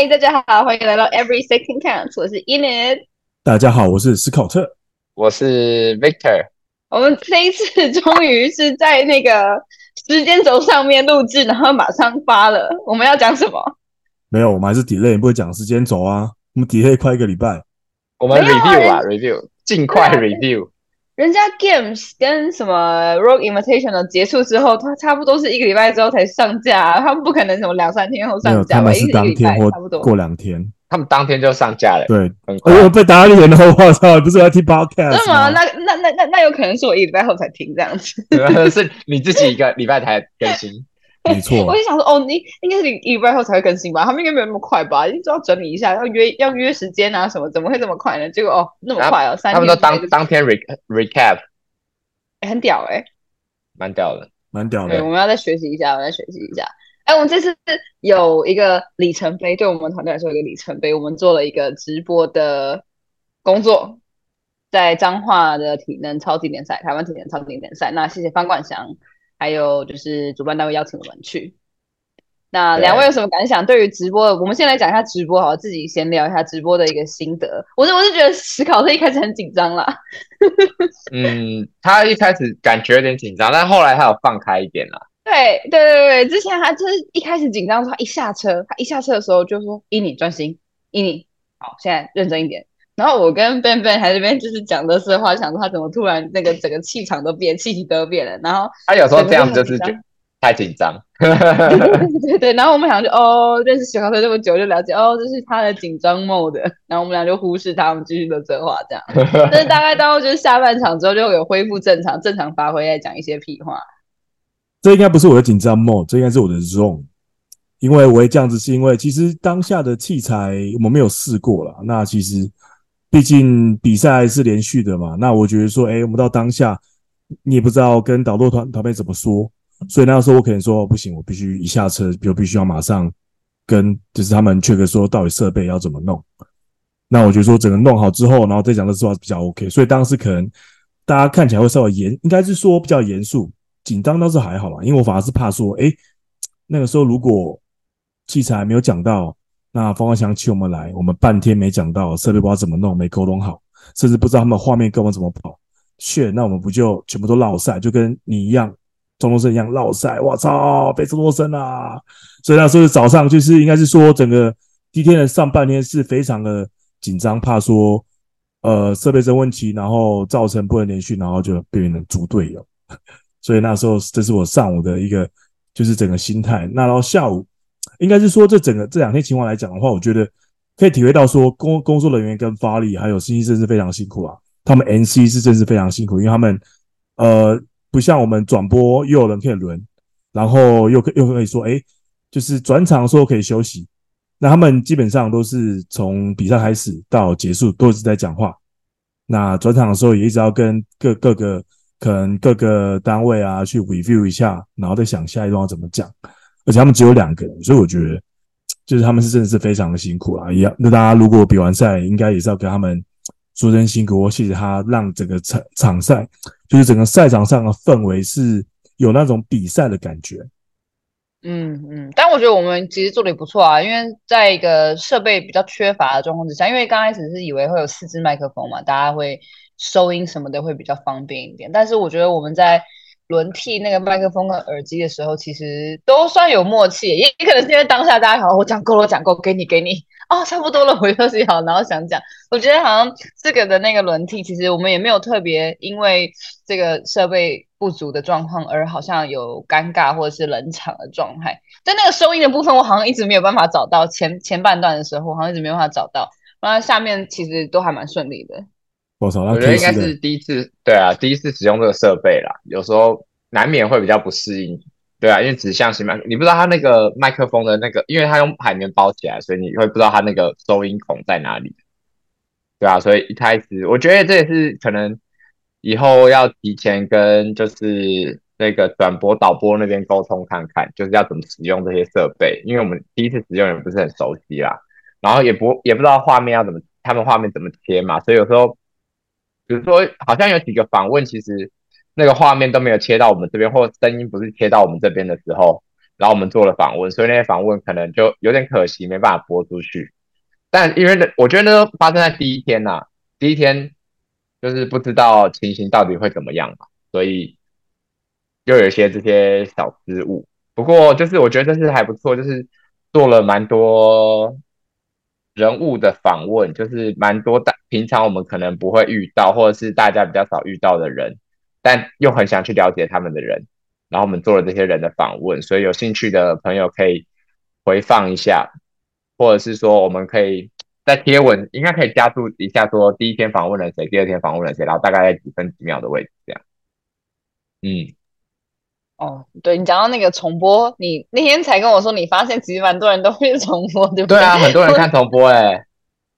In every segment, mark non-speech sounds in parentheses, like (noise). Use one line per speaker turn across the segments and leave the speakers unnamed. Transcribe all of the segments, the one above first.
嗨，大家好，欢迎来到 Every Second Counts，我是 Enid。
大家好，我是史考特，
我是 Victor。
我们这一次终于是在那个时间轴上面录制，然后马上发了。我们要讲什么？
没有，我们还是 delay，不会讲时间轴啊。我们 delay 快一个礼拜。
我们 review 啊，review，尽快 review。
人家 Games 跟什么 Rogue Invitational 结束之后，它差不多是一个礼拜之后才上架，他们不可能什么两三天后上架吧？
他们是当天或
差不多
过两天，
他们当天就上架了。
对，哎呦，被打脸了！(laughs) 我操，不是要听 podcast
是吗？那那那那那有可能是我一礼拜后才听这样子，(laughs)
是你自己一个礼拜才更新。
没错，(laughs)
我就想说，哦，你应该是一礼拜后才会更新吧？他们应该没有那么快吧？一定要整理一下，要约要约时间啊什么？怎么会这么快呢？结果哦，那么快哦，三天
他们都当当天 re recap。
很屌哎、欸，
蛮屌的，
蛮屌的。
对，我们要再学习一下，我们再学习一下。哎，我们这次有一个里程碑，对我们团队来说有一个里程碑。我们做了一个直播的工作，在彰化的体能超级联赛，台湾体能超级联赛。那谢谢方冠祥，还有就是主办单位邀请我们去。那两位有什么感想？对于直播，我们先来讲一下直播，好，自己先聊一下直播的一个心得。我是我是觉得史考特一开始很紧张啦。(laughs)
嗯，他一开始感觉有点紧张，但后来他有放开一点啦。
对对对对，之前他就是一开始紧张的时候，他一下车，他一下车的时候就说：“伊你专心，伊你好，现在认真一点。”然后我跟 Ben Ben 还在这边就是讲的是话，想说他怎么突然那个整个气场都变，气息都变了。然后
他有时候这样就是就。太紧张，(laughs)
对对，然后我们俩就哦，认识史考特这么久就了解哦，这是他的紧张 mode，然后我们俩就忽视他，我们继续的对话这样。(laughs) 但是大概到就是下半场之后就会有恢复正常，正常发挥，再讲一些屁话。
这应该不是我的紧张 mode，这应该是我的 zone，因为我会这样子，是因为其实当下的器材我们没有试过了。那其实毕竟比赛是连续的嘛，那我觉得说，哎，我们到当下你也不知道跟导舵团团队怎么说。所以那个时候我可能说不行，我必须一下车，就必须要马上跟就是他们确认说到底设备要怎么弄。那我觉得说整个弄好之后，然后再讲的时候比较 OK。所以当时可能大家看起来会稍微严，应该是说比较严肃，紧张倒是还好吧。因为我反而是怕说，诶，那个时候如果器材没有讲到，那方光强请我们来，我们半天没讲到设备不知道怎么弄，没沟通好，甚至不知道他们画面跟我们怎么跑，shit，那我们不就全部都落赛，就跟你一样。中东生一样落赛，我操，被中东生啊！所以那时候早上就是应该是说，整个第一天的上半天是非常的紧张，怕说呃设备出问题，然后造成不能连续，然后就被人猪队友。(laughs) 所以那时候这是我上午的一个就是整个心态。那然后下午应该是说，这整个这两天情况来讲的话，我觉得可以体会到说工工作人员跟发力还有实习生是非常辛苦啊。他们 NC 是真是非常辛苦，因为他们呃。不像我们转播又有人可以轮，然后又可又可以说，哎，就是转场的时候可以休息。那他们基本上都是从比赛开始到结束都是在讲话。那转场的时候也一直要跟各各个可能各个单位啊去 review 一下，然后再想下一段要怎么讲。而且他们只有两个人，所以我觉得就是他们是真的是非常的辛苦啊。一样，那大家如果比完赛，应该也是要跟他们。说声辛苦，我谢谢他，让整个场场赛，就是整个赛场上的氛围是有那种比赛的感觉。
嗯嗯，但我觉得我们其实做的也不错啊，因为在一个设备比较缺乏的状况之下，因为刚开始是以为会有四支麦克风嘛，大家会收音什么的会比较方便一点。但是我觉得我们在轮替那个麦克风和耳机的时候，其实都算有默契，也可能是因为当下大家好，我讲够了，我讲够，给你给你。哦，差不多了，我休息好，然后想讲，我觉得好像这个的那个轮替，其实我们也没有特别因为这个设备不足的状况而好像有尴尬或者是冷场的状态。但那个收音的部分，我好像一直没有办法找到前前半段的时候，好像一直没有办法找到。那下面其实都还蛮顺利的。
我操，
我觉得应该是第一次，对啊，第一次使用这个设备啦，有时候难免会比较不适应。对啊，因为指向型麦克，你不知道它那个麦克风的那个，因为它用海绵包起来，所以你会不知道它那个收音孔在哪里。对啊，所以一开始我觉得这也是可能以后要提前跟就是那个转播导播那边沟通看看，就是要怎么使用这些设备，因为我们第一次使用也不是很熟悉啦，然后也不也不知道画面要怎么，他们画面怎么切嘛，所以有时候比如说好像有几个访问，其实。那个画面都没有切到我们这边，或声音不是切到我们这边的时候，然后我们做了访问，所以那些访问可能就有点可惜，没办法播出去。但因为我觉得那发生在第一天呐、第一天就是不知道情形到底会怎么样嘛，所以又有一些这些小失误。不过就是我觉得这是还不错，就是做了蛮多人物的访问，就是蛮多大平常我们可能不会遇到，或者是大家比较少遇到的人，但又很想去了解他们的人，然后我们做了这些人的访问，所以有兴趣的朋友可以回放一下。或者是说，我们可以在贴文应该可以加注一下，说第一天访问了谁，第二天访问了谁，然后大概在几分几秒的位置这样。嗯，
哦，对，你讲到那个重播，你那天才跟我说，你发现其实蛮多人都会重播，对不对？
对啊，很多人看重播哎、欸。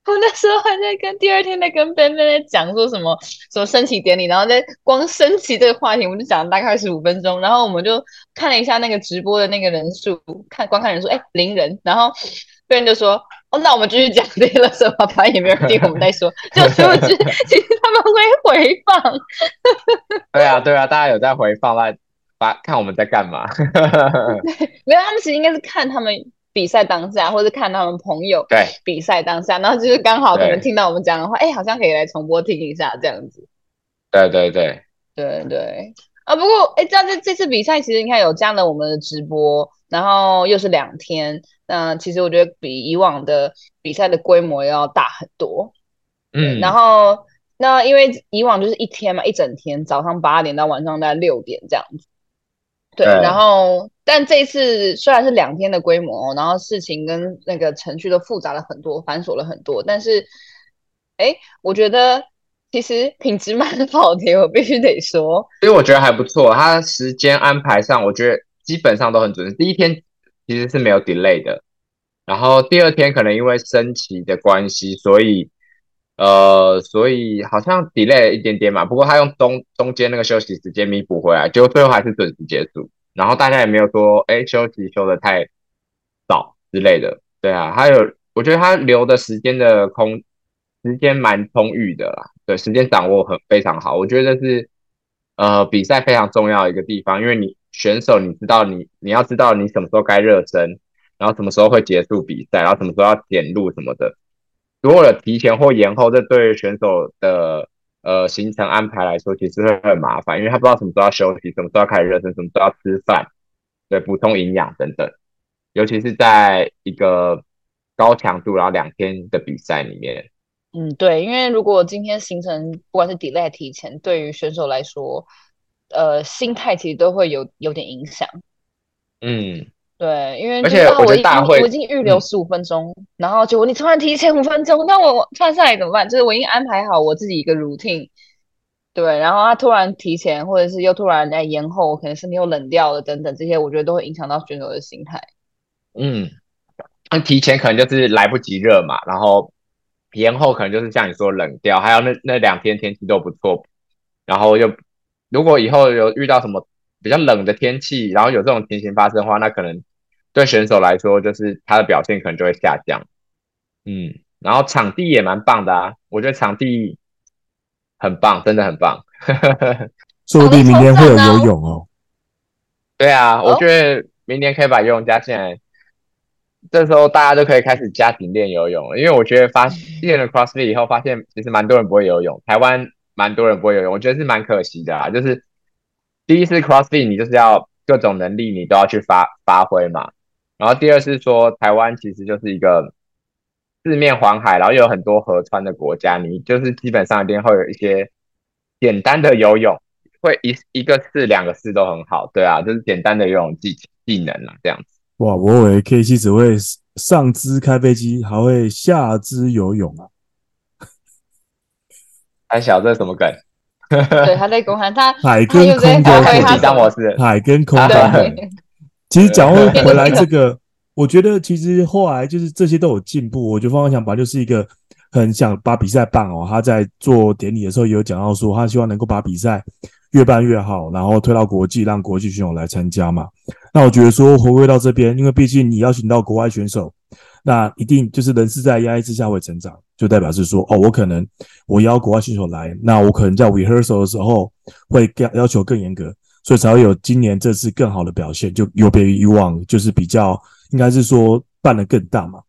(laughs)
我那时候还在跟第二天在跟 Ben Ben 在讲说什么什么升旗典礼，然后在光升旗这个话题，我们就讲了大概十五分钟，然后我们就看了一下那个直播的那个人数，看观看人数，哎，零人，然后。别人就说：“哦，那我们继续讲这个什么，反正也没有人听我们在说，(laughs) 就殊不知其实他们会回放。
对啊，对啊，大家有在回放来把看我们在干嘛？
没有，他们其实应该是看他们比赛当下，或者看他们朋友对比赛当下，然后就是刚好可能听到我们讲的话，哎，好像可以来重播听一下这样子。
对对对
对对啊！不过哎，这样这这次比赛其实你看有加了我们的直播，然后又是两天。”那其实我觉得比以往的比赛的规模要大很多，嗯，然后那因为以往就是一天嘛，一整天，早上八点到晚上大概六点这样子，对，然后但这一次虽然是两天的规模，然后事情跟那个程序都复杂了很多，繁琐了很多，但是，哎，我觉得其实品质蛮好的，我必须得说，
所以我觉得还不错，它时间安排上我觉得基本上都很准，第一天。其实是没有 delay 的，然后第二天可能因为升旗的关系，所以呃，所以好像 delay 一点点嘛。不过他用中中间那个休息时间弥补回来，结果最后还是准时结束。然后大家也没有说，哎，休息休得太早之类的。对啊，还有我觉得他留的时间的空时间蛮充裕的啦，对，时间掌握很非常好。我觉得这是呃比赛非常重要的一个地方，因为你。选手，你知道你你要知道你什么时候该热身，然后什么时候会结束比赛，然后什么时候要点路什么的。如果有提前或延后，这对选手的呃行程安排来说，其实会很麻烦，因为他不知道什么时候要休息，什么时候要开始热身，什么时候要吃饭，对，补充营养等等。尤其是在一个高强度然后两天的比赛里面。
嗯，对，因为如果今天行程不管是 delay 提前，对于选手来说。呃，心态其实都会有有点影响。
嗯，
对，因为
而且我觉得大会
我已经预留十五分钟，嗯、然后结果你突然提前五分钟，那我突然上来怎么办？就是我已经安排好我自己一个 routine，对，然后他突然提前，或者是又突然在延后，可能身体又冷掉了等等，这些我觉得都会影响到选手的心态。
嗯，那提前可能就是来不及热嘛，然后延后可能就是像你说冷掉，还有那那两天天气都不错，然后又。如果以后有遇到什么比较冷的天气，然后有这种情形发生的话，那可能对选手来说，就是他的表现可能就会下降。嗯，然后场地也蛮棒的啊，我觉得场地很棒，真的很棒。(laughs)
说不定明天会有游泳哦。
对啊，我觉得明年可以把游泳加进来，这时候大家都可以开始加紧练游泳了，因为我觉得发现了 CrossFit 以后，发现其实蛮多人不会游泳，台湾。蛮多人不会游泳，我觉得是蛮可惜的啊。就是第一次 CrossFit，你就是要各种能力你都要去发发挥嘛。然后第二是说，台湾其实就是一个四面环海，然后又有很多河川的国家，你就是基本上一定会有一些简单的游泳，会一一个式两个式都很好。对啊，就是简单的游泳技技能啊，这样子。
哇，我以为 K 七只会上肢开飞机，还会下肢游泳啊。
还小，这是什么梗？
对，他在公开，他
海跟空都可以
当模式，
海跟空。(laughs) 其实讲回回来，这个我觉得其实后来就是这些都有进步。我觉得方方想法就是一个很想把比赛办好。他在做典礼的时候也有讲到说，他希望能够把比赛越办越好，然后推到国际，让国际选手来参加嘛。那我觉得说回归到这边，因为毕竟你邀请到国外选手。那一定就是人是在压力之下会成长，就代表是说，哦，我可能我邀国外选手来，那我可能在 rehearsal 的时候会要要求更严格，所以才会有今年这次更好的表现，就有别于以往，就是比较应该是说办得更大嘛。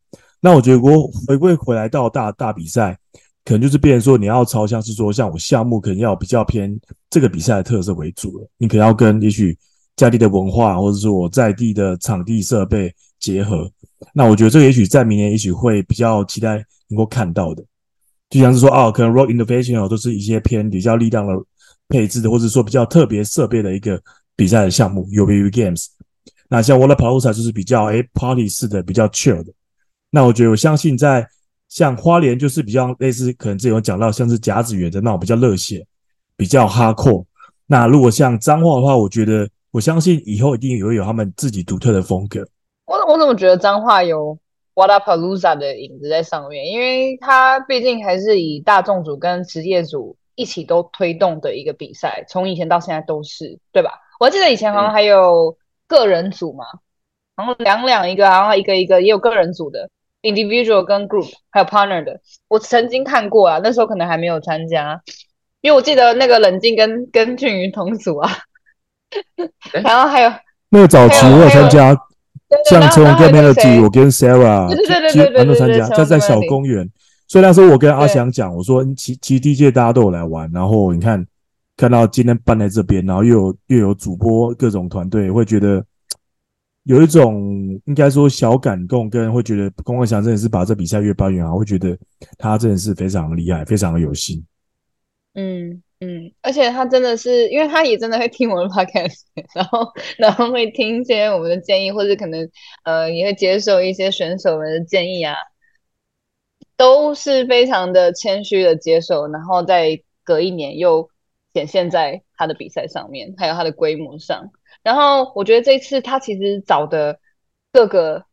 那我觉得我回归回来到大大比赛，可能就是变成说你要朝向是说，像我项目可能要比较偏这个比赛的特色为主了，你可能要跟也许在地的文化，或者是我在地的场地设备结合。那我觉得这个也许在明年也许会比较期待能够看到的，就像是说啊，可能 Road Invitational 都是一些偏比较力量的。配置的，或者说比较特别设备的一个比赛的项目，有别于 Games。那像 Wodapalooza 就是比较诶 Party 式的，比较 chill 的。那我觉得我相信在像花莲就是比较类似，可能之前有讲到像是甲子园的那种比较热血，比较 hardcore。那如果像彰化的话，我觉得我相信以后一定也会有他们自己独特的风格。
我我怎么觉得彰化有？w a t a p a l o o z a 的影子在上面？因为它毕竟还是以大众组跟职业组。一起都推动的一个比赛，从以前到现在都是，对吧？我记得以前好像还有个人组嘛，然后两两一个，然后一个一个也有个人组的，individual 跟 group，还有 partner 的。我曾经看过啊，那时候可能还没有参加，因为我记得那个冷静跟跟俊宇同组啊，然后还有
那个早期我有参加，像从跟 Melody，我跟 Sarah，
对对对对对，
都参加，在在小公园。所以那时候我跟阿翔讲，我说其其实第一届大家都有来玩，然后你看看到今天办在这边，然后又有又有主播各种团队，会觉得有一种应该说小感动，跟会觉得龚文祥真的是把这比赛越办越好，会觉得他真的是非常厉害，非常的有心。
嗯嗯，而且他真的是，因为他也真的会听我们的 podcast，然后 (laughs) 然后会听一些我们的建议，或者可能呃也会接受一些选手们的建议啊。都是非常的谦虚的接受，然后再隔一年又显现在他的比赛上面，还有他的规模上。然后我觉得这次他其实找的各个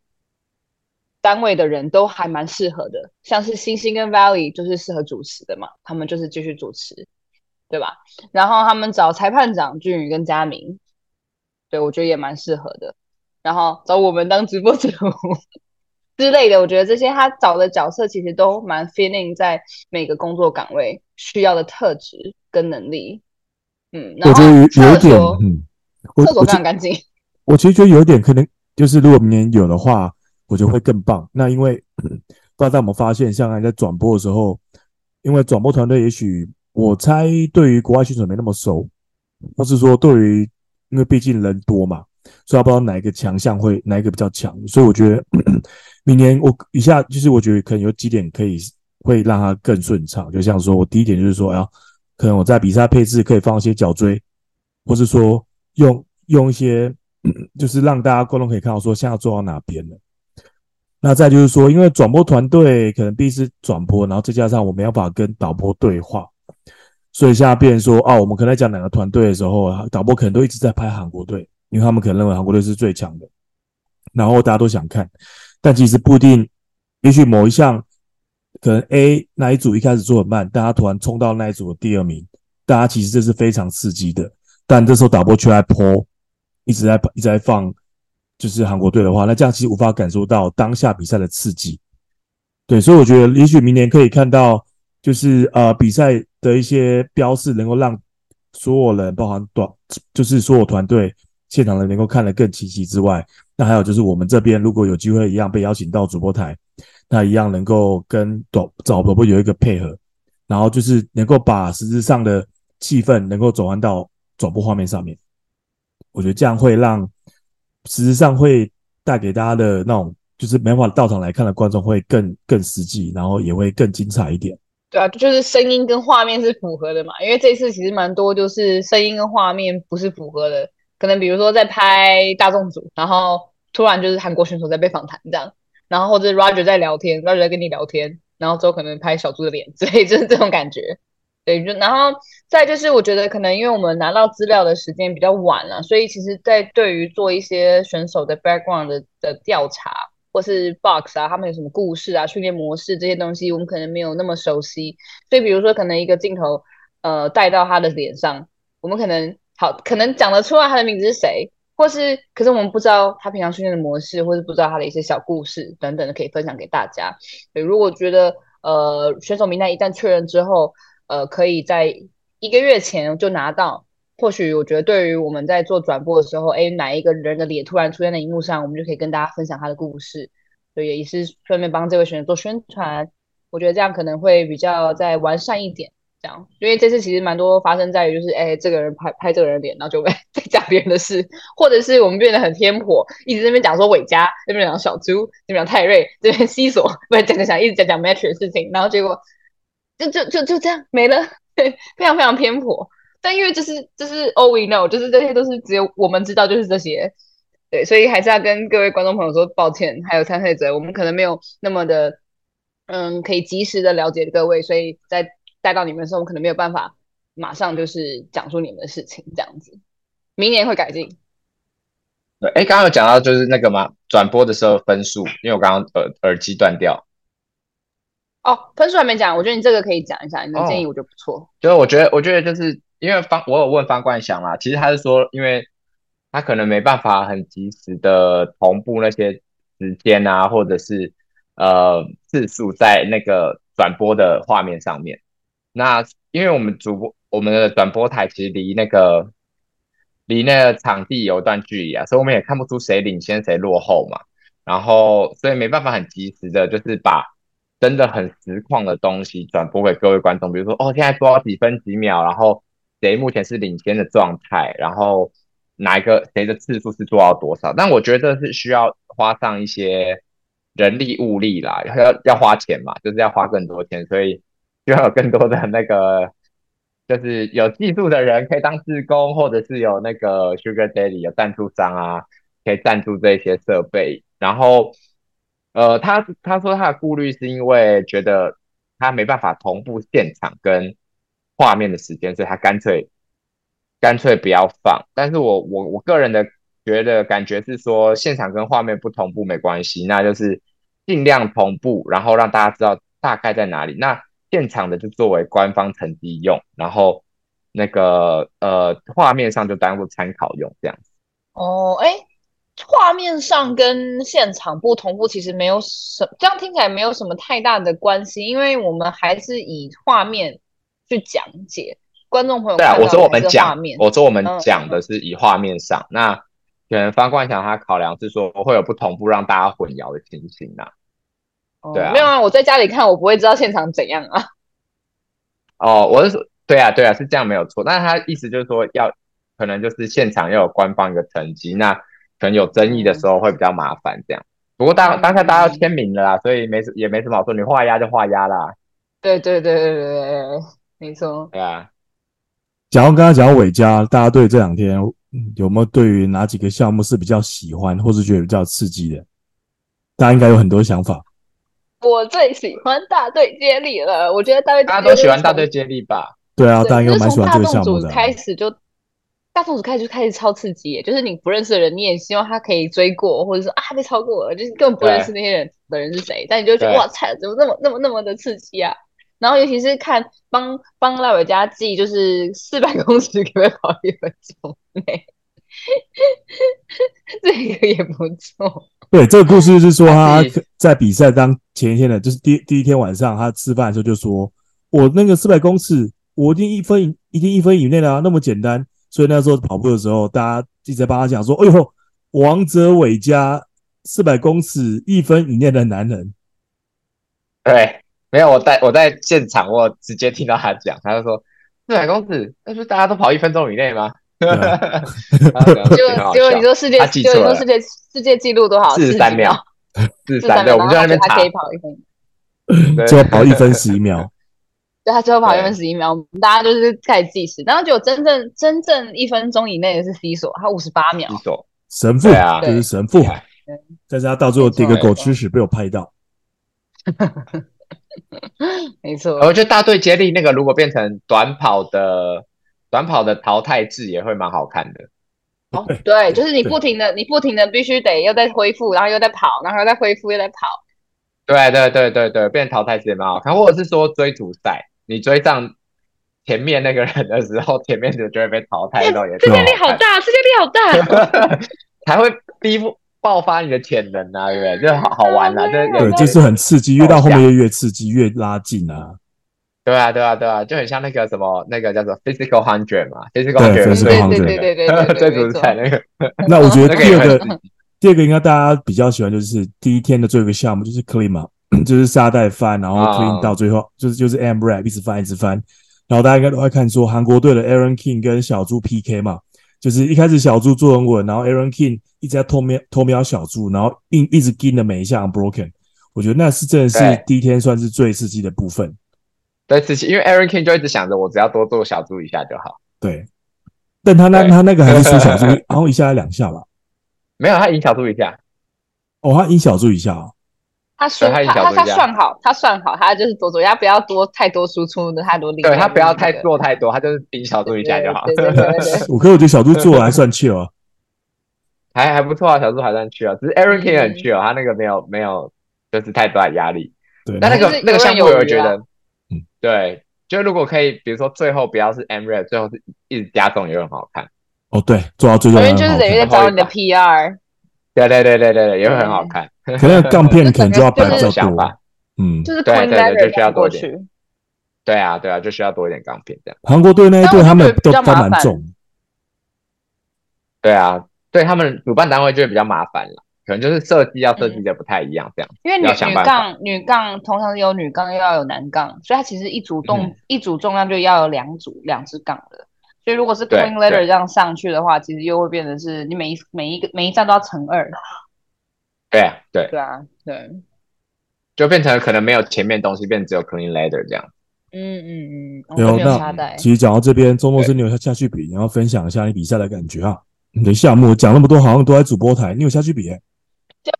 单位的人都还蛮适合的，像是星星跟 Valley 就是适合主持的嘛，他们就是继续主持，对吧？然后他们找裁判长俊宇跟佳明，对，我觉得也蛮适合的。然后找我们当直播主。之类的，我觉得这些他找的角色其实都蛮 feeling 在每个工作岗位需要的特质跟能力。嗯，
我觉得有点，嗯，
厕所非常干净。(laughs)
我其实觉得有点可能，就是如果明年有的话，我觉得会更棒。那因为不知道大家有没有发现，像在转播的时候，因为转播团队也许我猜对于国外选手没那么熟，或是说对于，因为毕竟人多嘛。所以我不知道哪一个强项会哪一个比较强，所以我觉得明年我以下就是我觉得可能有几点可以会让它更顺畅，就像说我第一点就是说，哎，可能我在比赛配置可以放一些角锥，或是说用用一些 (clears throat) 就是让大家观众可以看到说现在做到哪边了。那再就是说，因为转播团队可能必须转播，然后再加上我没有办法跟导播对话，所以现在变成说，哦，我们可能在讲两个团队的时候，导播可能都一直在拍韩国队。因为他们可能认为韩国队是最强的，然后大家都想看，但其实不一定。也许某一项可能 A 那一组一开始做很慢，但他突然冲到那一组的第二名，大家其实这是非常刺激的。但这时候导播却在播，一直在一直在放，就是韩国队的话，那这样其实无法感受到当下比赛的刺激。对，所以我觉得也许明年可以看到，就是呃比赛的一些标示，能够让所有人，包含短，就是所有团队。现场的能够看得更清晰之外，那还有就是我们这边如果有机会一样被邀请到主播台，那一样能够跟导找主播有一个配合，然后就是能够把实质上的气氛能够转换到转播画面上面。我觉得这样会让实质上会带给大家的那种就是没法到场来看的观众会更更实际，然后也会更精彩一点。
对啊，就是声音跟画面是符合的嘛，因为这次其实蛮多就是声音跟画面不是符合的。可能比如说在拍大众组，然后突然就是韩国选手在被访谈这样，然后或者 Roger 在聊天，Roger 在跟你聊天，然后之后可能拍小猪的脸之类，(laughs) 就是这种感觉。对，就然后再就是我觉得可能因为我们拿到资料的时间比较晚了，所以其实，在对于做一些选手的 background 的的调查，或是 box 啊，他们有什么故事啊、训练模式这些东西，我们可能没有那么熟悉。所以比如说可能一个镜头呃带到他的脸上，我们可能。好，可能讲得出来他的名字是谁，或是可是我们不知道他平常训练的模式，或是不知道他的一些小故事等等的，可以分享给大家。对，如果觉得呃选手名单一旦确认之后，呃可以在一个月前就拿到，或许我觉得对于我们在做转播的时候，哎，哪一个人的脸突然出现在荧幕上，我们就可以跟大家分享他的故事，所以也是顺便帮这位选手做宣传。我觉得这样可能会比较再完善一点。这样，因为这次其实蛮多发生在于，就是哎，这个人拍拍这个人脸，然后就会在 (laughs) 讲别人的事，或者是我们变得很偏颇，一直在那边讲说伟嘉，这边讲小猪，这边讲泰瑞，这边西索，不然讲讲讲，一直讲讲 Match 的事情，然后结果就就就就这样没了，非常非常偏颇。但因为这是这是 all we know，就是这些都是只有我们知道，就是这些，对，所以还是要跟各位观众朋友说抱歉，还有参赛者，我们可能没有那么的，嗯，可以及时的了解各位，所以在。带到你们的时候，我可能没有办法马上就是讲述你们的事情，这样子。明年会改进。
对，哎，刚刚有讲到就是那个嘛，转播的时候分数，因为我刚刚耳耳机断掉。
哦，分数还没讲，我觉得你这个可以讲一下，你的建议我觉得不错。
哦、就是我觉得，我觉得就是因为方，我有问方冠祥啦，其实他是说，因为他可能没办法很及时的同步那些时间啊，或者是呃次数在那个转播的画面上面。那因为我们主播我们的转播台其实离那个离那个场地有一段距离啊，所以我们也看不出谁领先谁落后嘛。然后所以没办法很及时的，就是把真的很实况的东西转播给各位观众。比如说哦，现在多少几分几秒，然后谁目前是领先的状态，然后哪一个谁的次数是做到多少。但我觉得是需要花上一些人力物力啦，要要花钱嘛，就是要花更多钱，所以。需要有更多的那个，就是有技术的人可以当志工，或者是有那个 Sugar Daddy 有赞助商啊，可以赞助这些设备。然后，呃，他他说他的顾虑是因为觉得他没办法同步现场跟画面的时间，所以他干脆干脆不要放。但是我我我个人的觉得感觉是说，现场跟画面不同步没关系，那就是尽量同步，然后让大家知道大概在哪里。那现场的就作为官方成绩用，然后那个呃画面上就当做参考用这样子。
哦，哎，画面上跟现场不同步，其实没有什，这样听起来没有什么太大的关系，因为我们还是以画面去讲解观众朋友。
对啊，我说我们讲，我说我们讲的是以画面上，嗯、那可能方冠强他考量是说会有不同步让大家混淆的情形啊。对啊，
没有啊，我在家里看，我不会知道现场怎样啊。
哦，我是说，对啊，对啊，是这样没有错。但是他意思就是说，要可能就是现场要有官方一个成绩，那可能有争议的时候会比较麻烦这样。不过当当下大家要签名了啦，所以没什也没什么好说，你画押就画押啦。
对对对对对对，没错。
对啊。
假如刚刚讲到伟嘉，大家对这两天有没有对于哪几个项目是比较喜欢，或是觉得比较刺激的？大家应该有很多想法。
我最喜欢大队接力了，我觉得大队
大家都喜欢大队接力吧？
对啊，大家应该蛮喜欢这个项目的。
从开始就大众组开始就开始超刺激耶，就是你不认识的人，你也希望他可以追过，或者说啊被超过了，就是根本不认识那些人的人是谁，但你就觉得哇塞，怎么那么那么那么的刺激啊？然后尤其是看帮帮赖伟嘉记，就是四百公尺可不可以跑一分钟内，(laughs) 这个也不错。(laughs)
对，这个故事就是说他在比赛当前一天的，就是第第一天晚上，他吃饭的时候就说：“我那个四百公尺，我一定一分一定一分以内的啊，那么简单。”所以那时候跑步的时候，大家一直在帮他讲说：“哎呦，王者伟嘉四百公尺一分以内的男人。”
对，没有我在我在现场，我直接听到他讲，他就说：“四百公尺，那不是大家都跑一分钟以内吗？”哈哈哈，
就就你说世界，就你说世界世界纪录多少？
四十三秒，四十三秒，我们就在那边查，
他可以跑一分，
最后跑一分十一秒。(laughs)
对，他最后跑一分十一秒，我们大家就是开始计时，然后就真正真正一分钟以内的是 C 所，他五十八秒，
神父啊，就是神父，但是他到最后跌个狗吃屎被我拍到，(laughs)
没错。
我觉得大队接力那个如果变成短跑的。短跑的淘汰制也会蛮好看的
哦，对，就是你不停的，你不停的必须得又在恢复，然后又在跑，然后又在恢复，又在跑。
对对对对对，变淘汰制也蛮好看，或者是说追逐赛，你追上前面那个人的时候，前面的就会被淘汰到也。
世界力好大，世界力好大，(laughs)
才会逼爆发你的潜能啊，对不对？就好好玩啊，就
对，就是很刺激，越到后面越越刺激，越拉近啊。
对啊，对啊，对啊，就很像那个什么，那个叫做 physical hundred 嘛，physical hundred，
对
对对对对对，
最主彩那个。(laughs)
那我觉得第二个，第二个应该大家比较喜欢，就是第一天的最后一个项目就是 clean 嘛，(clears throat) 就是沙袋翻，然后 clean 到最后，就是就是 AMRAP 一直翻一直翻，然后大家应该都会看说韩国队的 Aaron King 跟小猪 PK 嘛，就是一开始小猪做很稳，然后 Aaron King 一直在偷瞄偷瞄小猪，然后一一直跟的每一项 broken，我觉得那是真的是第一天算是最刺激的部分。
对，刺激，因为 Aaron King 就一直想着我只要多做小猪一下就好。
对，但他那他那个还是输小猪，(laughs) 然后一下两下吧。
没有，他赢小猪一下。
哦，他赢小猪一下哦。
他算，他他他算好，他算好，他就是多做，他不要多太多输出的太多力。
对他不要太做太多，他就是赢小猪一下就好。(laughs)
我可我觉得小猪做还算 chill 啊，(laughs)
还还不错啊，小猪还算 chill 啊，只是 Aaron King 很 chill，他那个没有没有就是太大压力。
对，
但那个那个项目，我觉得。对，就如果可以，比如说最后不要是 AMRAP，最后是一直加重也会很好看。
哦，对，做到最后，
因为就是等于在找你的 PR。
对对对对对对，也会很好看。
可能杠片可能就要摆比较多。(laughs) 嗯，
就是
对对对，就需要多一点。对啊对啊，就需要多一点杠片这样。
韩国队那一队他们都都蛮重。
对啊，对他们主办单位就会比较麻烦了。可能就是设计要设计的不太一样，这样。
因为女女杠女杠通常有女杠又要有男杠，所以它其实一组重一组重量就要有两组两只杠的。所以如果是 clean ladder 这样上去的话，其实又会变成是你每一每一个每一站都要乘二。
对啊，对。
对啊，对。
就变成可能没有前面东西，变成只有 clean ladder 这样。
嗯嗯嗯。
没有那其实讲到这边，周末是你有下去比，你要分享一下你比赛的感觉啊。你的项目讲那么多，好像都在主播台，你有下去比？
就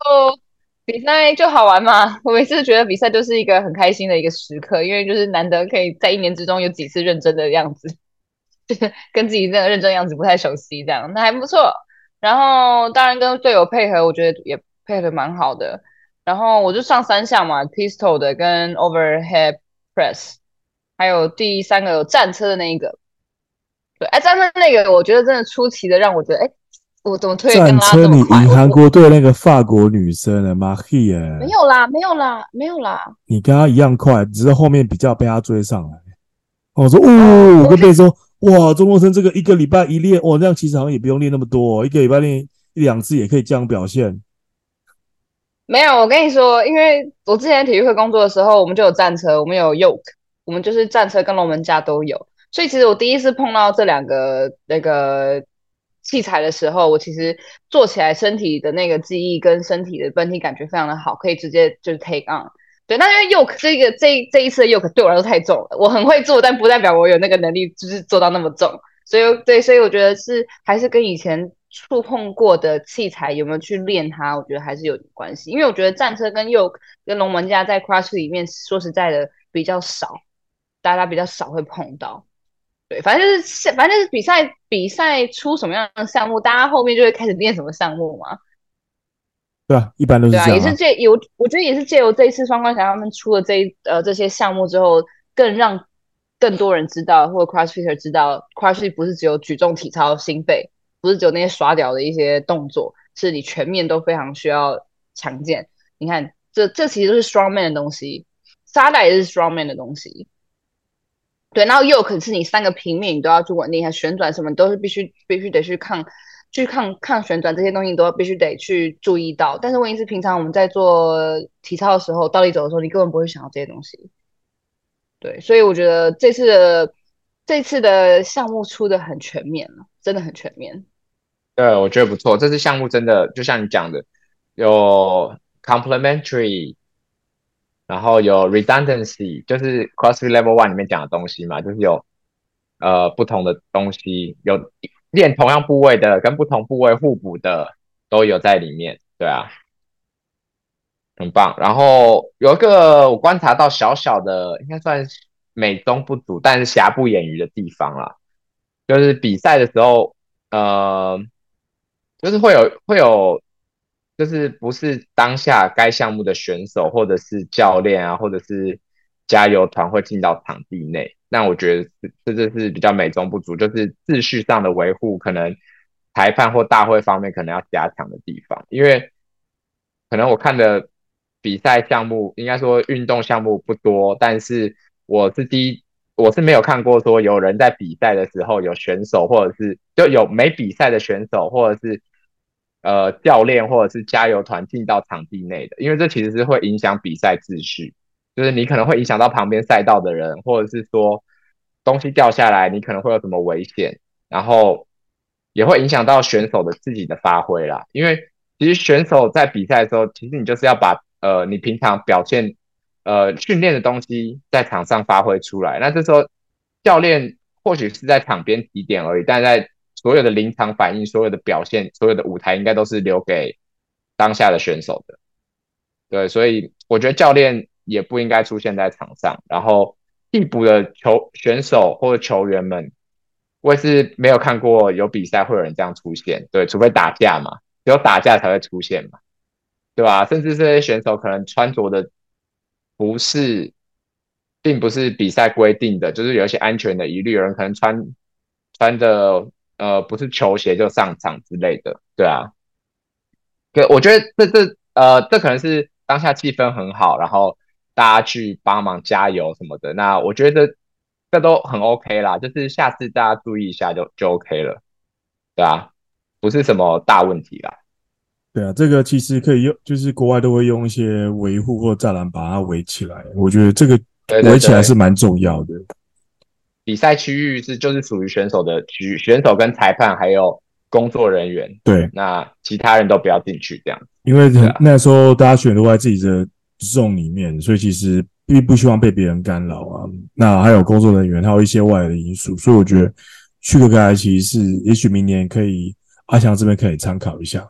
比赛就好玩嘛，我每次觉得比赛就是一个很开心的一个时刻，因为就是难得可以在一年之中有几次认真的样子，就是跟自己那个认真样子不太熟悉，这样那还不错。然后当然跟队友配合，我觉得也配合蛮好的。然后我就上三项嘛，pistol 的跟 overhead press，还有第三个有战车的那一个。对，哎，战车那个我觉得真的出奇的让我觉得哎。我怎么推跟拉这么快？战车，你赢
韩国队那个法国女生的马希耶？
没有啦，没有啦，没有啦。
你跟她一样快，只是后面比较被她追上来。我说，哦，我跟贝说，哇，中国生这个一个礼拜一练，哇，这样其实好像也不用练那么多，一个礼拜练一两次也可以这样表现。
没有，我跟你说，因为我之前体育会工作的时候，我们就有战车，我们有 yoke，我们就是战车跟龙门架都有，所以其实我第一次碰到这两个那个。器材的时候，我其实做起来身体的那个记忆跟身体的本体感觉非常的好，可以直接就是 take on。对，那因为 yoke 这个这这一次的 yoke 对我来说太重了，我很会做，但不代表我有那个能力就是做到那么重。所以对，所以我觉得是还是跟以前触碰过的器材有没有去练它，我觉得还是有关系。因为我觉得战车跟 yoke 跟龙门架在 CrossFit 里面说实在的比较少，大家比较少会碰到。对，反正就是，反正就是比赛，比赛出什么样的项目，大家后面就会开始练什么项目嘛。
对啊，一般都是这样、啊。
对啊，也是借由，我觉得也是借由这一次双关侠他们出了这一呃这些项目之后，更让更多人知道，或者 CrossFitter 知道，CrossFit 不是只有举重、体操、心肺，不是只有那些耍屌的一些动作，是你全面都非常需要强健。你看，这这其实都是 Strongman 的东西，沙袋也是 Strongman 的东西。对，然后又可能是你三个平面，你都要去稳定一下旋转，什么都是必须必须得去抗，去抗抗旋转这些东西，你都要必须得去注意到。但是问题是，平常我们在做体操的时候，倒立走的时候，你根本不会想到这些东西。对，所以我觉得这次的这次的项目出的很全面了，真的很全面。
对，我觉得不错，这次项目真的就像你讲的，有 complementary。然后有 redundancy，就是 CrossFit Level One 里面讲的东西嘛，就是有呃不同的东西，有练同样部位的跟不同部位互补的都有在里面，对啊，很棒。然后有一个我观察到小小的，应该算美中不足，但是瑕不掩瑜的地方啦，就是比赛的时候，呃，就是会有会有。就是不是当下该项目的选手，或者是教练啊，或者是加油团会进到场地内。那我觉得这这是比较美中不足，就是秩序上的维护，可能裁判或大会方面可能要加强的地方。因为可能我看的比赛项目，应该说运动项目不多，但是我是第一，我是没有看过说有人在比赛的时候有选手，或者是就有没比赛的选手，或者是呃教练，或者是加油团进到场地内的，因为这其实是会影响比赛秩序，就是你可能会影响到旁边赛道的人，或者是说东西掉下来，你可能会有什么危险，然后也会影响到选手的自己的发挥啦，因为其实选手在比赛的时候，其实你就是要把呃你平常表现。呃，训练的东西在场上发挥出来，那这时候教练或许是在场边提点而已，但在所有的临场反应、所有的表现、所有的舞台，应该都是留给当下的选手的。对，所以我觉得教练也不应该出现在场上，然后替补的球选手或者球员们，我也是没有看过有比赛会有人这样出现，对，除非打架嘛，只有打架才会出现嘛，对吧？甚至这些选手可能穿着的。不是，并不是比赛规定的，就是有一些安全的疑虑，有人可能穿穿的呃不是球鞋就上场之类的，对啊。对，我觉得这这呃这可能是当下气氛很好，然后大家去帮忙加油什么的。那我觉得这这都很 OK 啦，就是下次大家注意一下就就 OK 了，对啊，不是什么大问题啦。
对啊，这个其实可以用，就是国外都会用一些维护或栅栏把它围起来。我觉得这个围起来是蛮重要的。对对对，
比赛区域是就是属于选手的区域，选手跟裁判还有工作人员。
对，
那其他人都不要进去这样。
因为那时候大家选都在自己的 zone 里面，所以其实并不希望被别人干扰啊。那还有工作人员，还有一些外来的因素，所以我觉得去个盖其实是，也许明年可以阿强这边可以参考一下。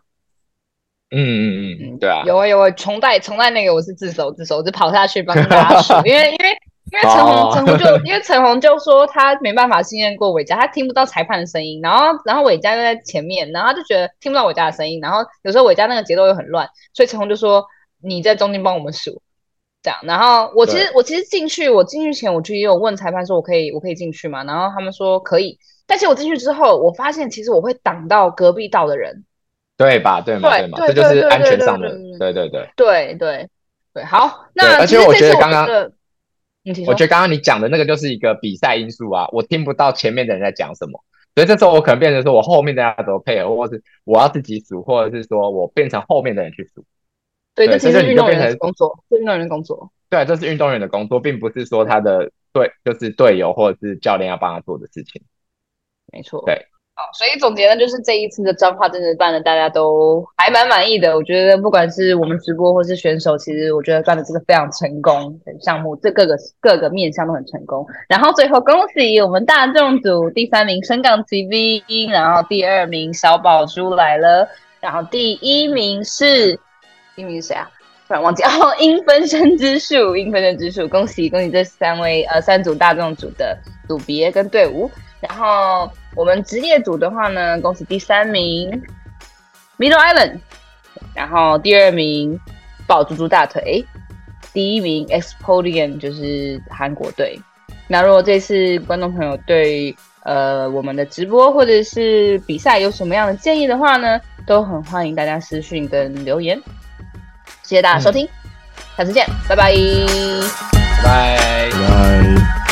嗯嗯嗯，对啊，
有啊有啊，重带重带那个我是自首自首，我就跑下去帮大家数，因为因为因为陈红陈红就因为陈红就说他没办法信任过伟嘉，他听不到裁判的声音，然后然后伟嘉又在前面，然后他就觉得听不到伟嘉的声音，然后有时候伟嘉那个节奏又很乱，所以陈红就说你在中间帮我们数，这样，然后我其实我其实进去我进去前我就也有问裁判说我可以我可以进去吗？然后他们说可以，但是我进去之后我发现其实我会挡到隔壁道的人。
对吧？对嘛？对嘛？这就是安全上的。对对对。
对对对，好。那
而且我觉得刚刚，
你
我觉得刚刚你讲的那个就是一个比赛因素啊，我听不到前面的人在讲什么，所以这时候我可能变成说我后面的人要怎么配合，或者是我要自己数，或者是说我变成后面的人去数。
对，这其实是运动员的工作，是运动员的工作。
对，这是运动员的工作，并不是说他的队就是队友或者是教练要帮他做的事情。
没
错。
对。所以总结呢，就是这一次的彰化真人办的，大家都还蛮满意的。我觉得不管是我们直播或是选手，其实我觉得办的这个非常成功，项目这各个各个面向都很成功。然后最后恭喜我们大众组第三名升降骑 V，然后第二名小宝珠来了，然后第一名是第一名是谁啊？突然忘记哦，英分身之术，英分身之术，恭喜恭喜这三位呃三组大众组的组别跟队伍，然后。我们职业组的话呢，恭喜第三名 Middle Island，然后第二名抱猪猪大腿，第一名 Expodium 就是韩国队。那如果这次观众朋友对呃我们的直播或者是比赛有什么样的建议的话呢，都很欢迎大家私讯跟留言。谢谢大家收听，嗯、下次见，拜拜，
拜拜。